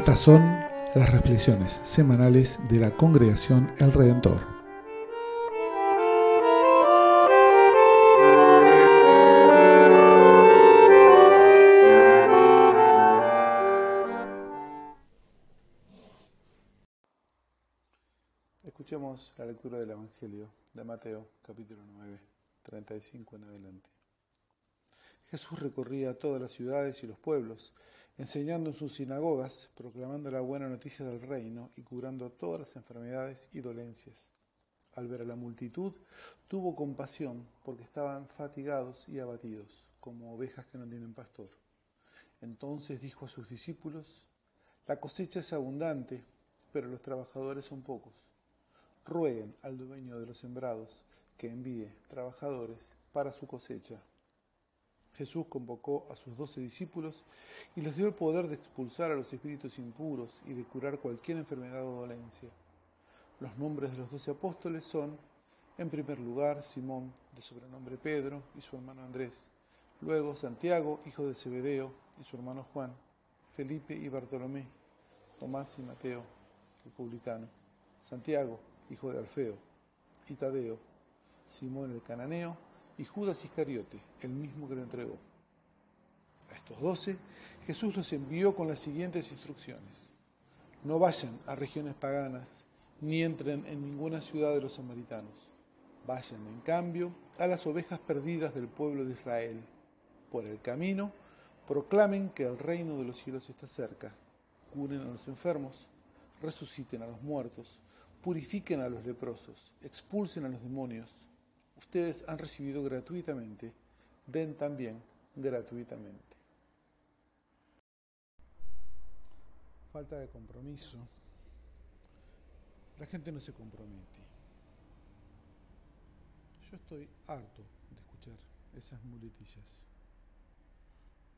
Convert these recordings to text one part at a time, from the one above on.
Estas son las reflexiones semanales de la congregación El Redentor. Escuchemos la lectura del Evangelio de Mateo, capítulo 9, 35 en adelante. Jesús recorría todas las ciudades y los pueblos, enseñando en sus sinagogas, proclamando la buena noticia del reino y curando todas las enfermedades y dolencias. Al ver a la multitud, tuvo compasión porque estaban fatigados y abatidos, como ovejas que no tienen pastor. Entonces dijo a sus discípulos, La cosecha es abundante, pero los trabajadores son pocos. Rueguen al dueño de los sembrados que envíe trabajadores para su cosecha. Jesús convocó a sus doce discípulos y les dio el poder de expulsar a los espíritus impuros y de curar cualquier enfermedad o dolencia. Los nombres de los doce apóstoles son, en primer lugar, Simón, de sobrenombre Pedro, y su hermano Andrés. Luego, Santiago, hijo de Zebedeo, y su hermano Juan. Felipe y Bartolomé. Tomás y Mateo, el publicano. Santiago, hijo de Alfeo. Y Tadeo. Simón el cananeo y Judas Iscariote, el mismo que lo entregó. A estos doce Jesús los envió con las siguientes instrucciones. No vayan a regiones paganas, ni entren en ninguna ciudad de los samaritanos. Vayan, en cambio, a las ovejas perdidas del pueblo de Israel. Por el camino, proclamen que el reino de los cielos está cerca. Curen a los enfermos, resuciten a los muertos, purifiquen a los leprosos, expulsen a los demonios ustedes han recibido gratuitamente, den también gratuitamente. Falta de compromiso. La gente no se compromete. Yo estoy harto de escuchar esas muletillas.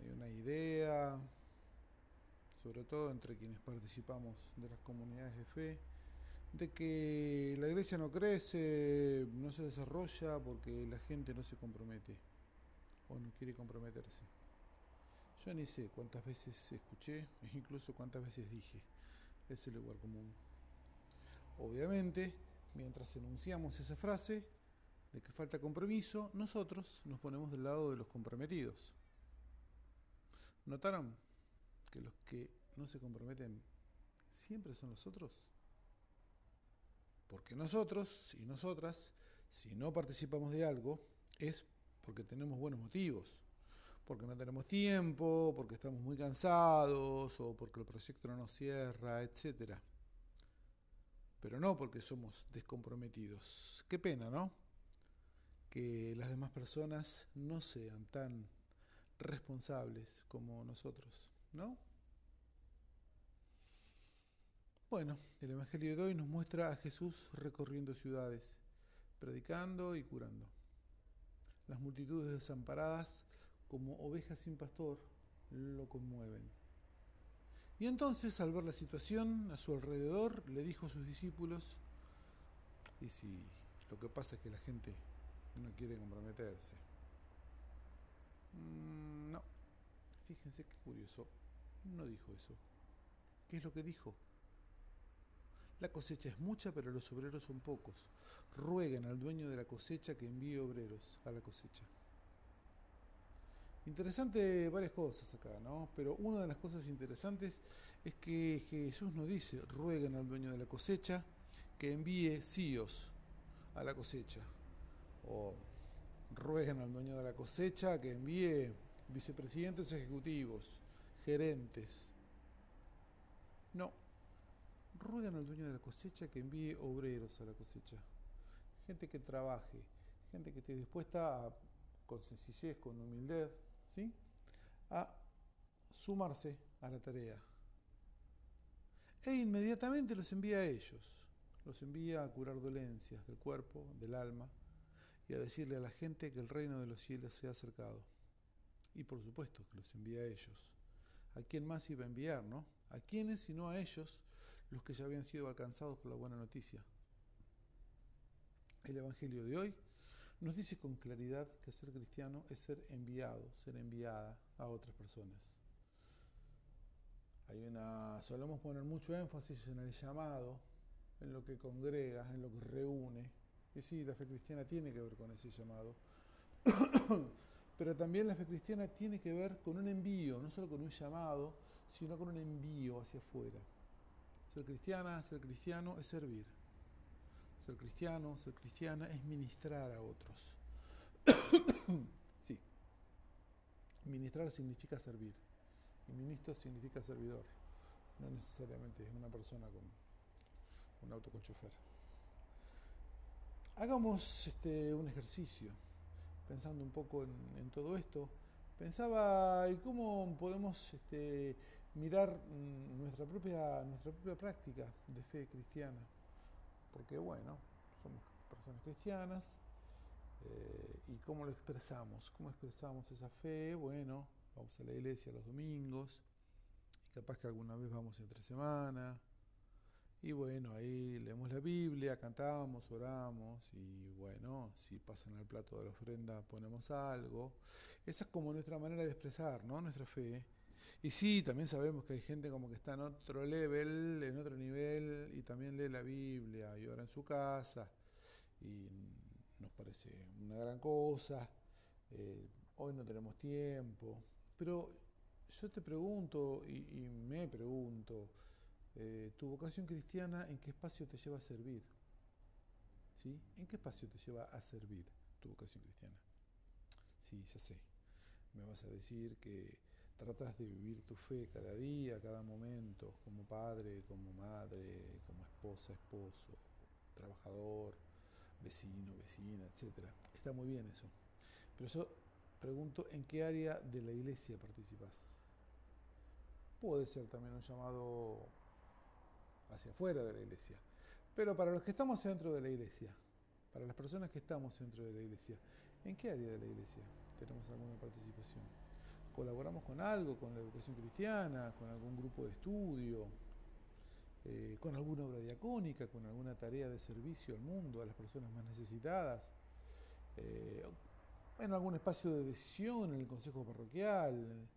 Hay una idea, sobre todo entre quienes participamos de las comunidades de fe, de que la iglesia no crece, no se desarrolla porque la gente no se compromete o no quiere comprometerse. Yo ni sé cuántas veces escuché e incluso cuántas veces dije ese lugar común. Obviamente, mientras enunciamos esa frase de que falta compromiso, nosotros nos ponemos del lado de los comprometidos. ¿Notaron que los que no se comprometen siempre son los otros? Porque nosotros y nosotras, si no participamos de algo, es porque tenemos buenos motivos. Porque no tenemos tiempo, porque estamos muy cansados o porque el proyecto no nos cierra, etc. Pero no porque somos descomprometidos. Qué pena, ¿no? Que las demás personas no sean tan responsables como nosotros, ¿no? Bueno, el Evangelio de hoy nos muestra a Jesús recorriendo ciudades, predicando y curando. Las multitudes desamparadas, como ovejas sin pastor, lo conmueven. Y entonces, al ver la situación a su alrededor, le dijo a sus discípulos, y si lo que pasa es que la gente no quiere comprometerse. Mm, no, fíjense qué curioso, no dijo eso. ¿Qué es lo que dijo? La cosecha es mucha, pero los obreros son pocos. Rueguen al dueño de la cosecha que envíe obreros a la cosecha. Interesante varias cosas acá, ¿no? Pero una de las cosas interesantes es que Jesús nos dice, rueguen al dueño de la cosecha que envíe CIOs a la cosecha. O rueguen al dueño de la cosecha que envíe vicepresidentes ejecutivos, gerentes. No, ruegan al dueño de la cosecha que envíe obreros a la cosecha. Gente que trabaje, gente que esté dispuesta a, con sencillez, con humildad, ¿sí? a sumarse a la tarea. E inmediatamente los envía a ellos. Los envía a curar dolencias del cuerpo, del alma, y a decirle a la gente que el reino de los cielos se ha acercado. Y por supuesto que los envía a ellos. ¿A quién más iba a enviar, no? ¿A quiénes sino a ellos los que ya habían sido alcanzados por la buena noticia. El Evangelio de hoy nos dice con claridad que ser cristiano es ser enviado, ser enviada a otras personas. Solemos poner mucho énfasis en el llamado, en lo que congrega, en lo que reúne. Y sí, la fe cristiana tiene que ver con ese llamado. Pero también la fe cristiana tiene que ver con un envío, no solo con un llamado, sino con un envío hacia afuera. Ser cristiana, ser cristiano es servir. Ser cristiano, ser cristiana es ministrar a otros. sí. Ministrar significa servir. Y ministro significa servidor. No necesariamente es una persona con un auto con chofer. Hagamos este, un ejercicio pensando un poco en, todo esto, pensaba cómo podemos este, mirar mm, nuestra propia, nuestra propia práctica de fe cristiana. Porque bueno, somos personas cristianas eh, y cómo lo expresamos, cómo expresamos esa fe, bueno, vamos a la iglesia los domingos, capaz que alguna vez vamos entre semana, y bueno, ahí leemos la Biblia, cantamos, oramos y bueno, si pasan al plato de la ofrenda ponemos algo. Esa es como nuestra manera de expresar, ¿no? Nuestra fe. Y sí, también sabemos que hay gente como que está en otro level, en otro nivel y también lee la Biblia y ora en su casa y nos parece una gran cosa. Eh, hoy no tenemos tiempo, pero yo te pregunto y me pregunto, eh, tu vocación cristiana, ¿en qué espacio te lleva a servir? ¿Sí? ¿En qué espacio te lleva a servir tu vocación cristiana? Sí, ya sé. Me vas a decir que tratas de vivir tu fe cada día, cada momento, como padre, como madre, como esposa, esposo, trabajador, vecino, vecina, etc. Está muy bien eso. Pero yo pregunto, ¿en qué área de la iglesia participas? Puede ser también un llamado hacia afuera de la iglesia. Pero para los que estamos dentro de la iglesia, para las personas que estamos dentro de la iglesia, ¿en qué área de la iglesia tenemos alguna participación? ¿Colaboramos con algo, con la educación cristiana, con algún grupo de estudio, eh, con alguna obra diacónica, con alguna tarea de servicio al mundo, a las personas más necesitadas? Eh, en algún espacio de decisión, en el consejo parroquial,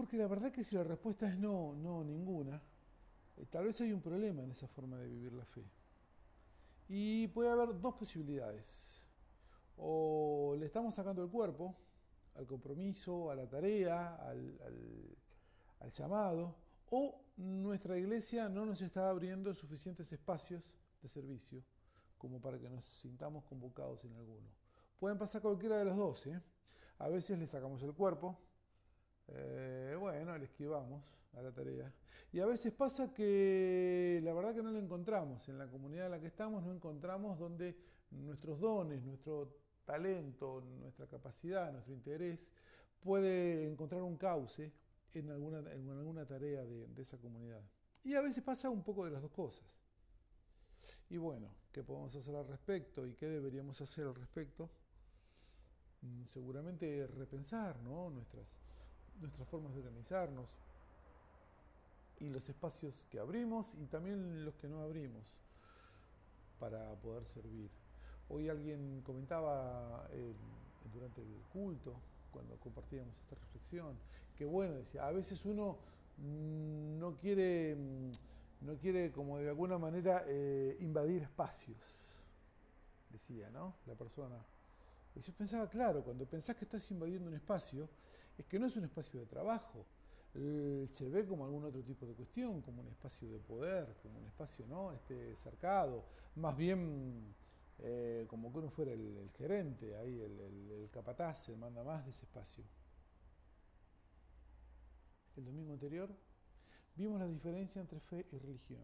porque la verdad que si la respuesta es no, no, ninguna, eh, tal vez hay un problema en esa forma de vivir la fe. Y puede haber dos posibilidades. O le estamos sacando el cuerpo al compromiso, a la tarea, al, llamado, o nuestra iglesia no nos está abriendo suficientes espacios de servicio como para que nos sintamos convocados en alguno. Pueden pasar cualquiera de los dos. ¿eh? A veces le sacamos el cuerpo, eh, bueno, le esquivamos a la tarea. Y a veces pasa que la verdad que no lo encontramos. En la comunidad en la que estamos no encontramos donde nuestros dones, nuestro talento, nuestra capacidad, nuestro interés puede encontrar un cauce en alguna, en alguna tarea de, esa comunidad. Y a veces pasa un poco de las dos cosas. Y bueno, ¿qué podemos hacer al respecto y qué deberíamos hacer al respecto? Mm, seguramente repensar ¿no? nuestras, nuestras formas de organizarnos y los espacios que abrimos y también los que no abrimos para poder servir. Hoy alguien comentaba durante el culto, cuando compartíamos esta reflexión, que bueno, decía, a veces uno no quiere, no quiere como de alguna manera eh, invadir espacios, decía, ¿no? La persona. Y yo pensaba, claro, cuando pensás que estás invadiendo un espacio, es que no es un espacio de trabajo. Se ve como algún otro tipo de cuestión, como un espacio de poder, como un espacio ¿no? este, cercado, más bien eh, como que uno fuera el, gerente, ahí el, capataz, el manda más de ese espacio. El domingo anterior vimos la diferencia entre fe y religión.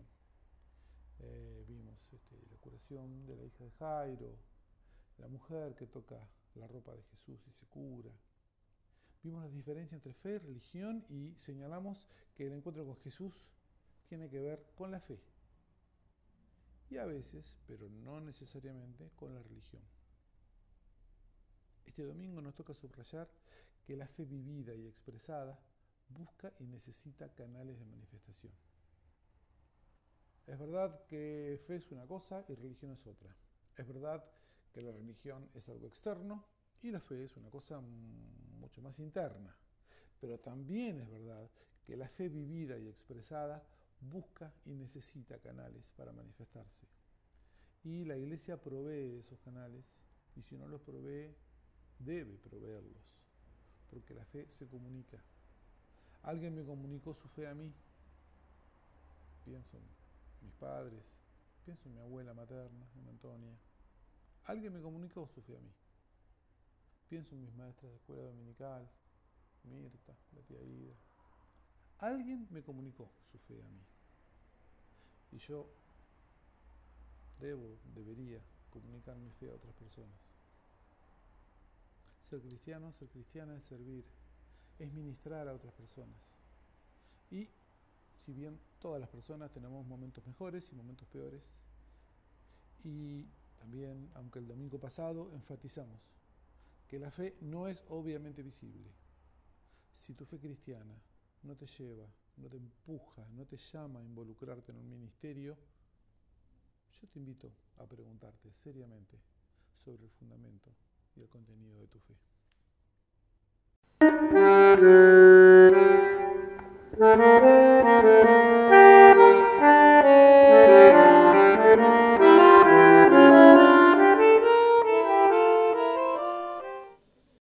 Eh, vimos este, la curación de la hija de Jairo, la mujer que toca la ropa de Jesús y se cura. Vimos la diferencia entre fe y religión y señalamos que el encuentro con Jesús tiene que ver con la fe. Y a veces, pero no necesariamente, con la religión. Este domingo nos toca subrayar que la fe vivida y expresada busca y necesita canales de manifestación. Es verdad que fe es una cosa y religión es otra. Es verdad que la religión es algo externo y la fe es una cosa mucho más interna. Pero también es verdad que la fe vivida y expresada busca y necesita canales para manifestarse. Y la iglesia provee esos canales y si no los provee, debe proveerlos, porque la fe se comunica. Alguien me comunicó su fe a mí. Pienso en mis padres, pienso en mi abuela materna, en Antonia. Alguien me comunicó su fe a mí. Pienso en mis maestras de escuela dominical, Mirta, la tía Ida. Alguien me comunicó su fe a mí. Y yo debo, debería comunicar mi fe a otras personas. Ser cristiano, ser cristiana es servir, es ministrar a otras personas. Y si bien todas las personas tenemos momentos mejores y momentos peores, y también, aunque el domingo pasado enfatizamos que la fe no es obviamente visible, si tu fe cristiana no te lleva, no te empuja, no te llama a involucrarte en un ministerio, yo te invito a preguntarte seriamente sobre el fundamento y el contenido de tu fe.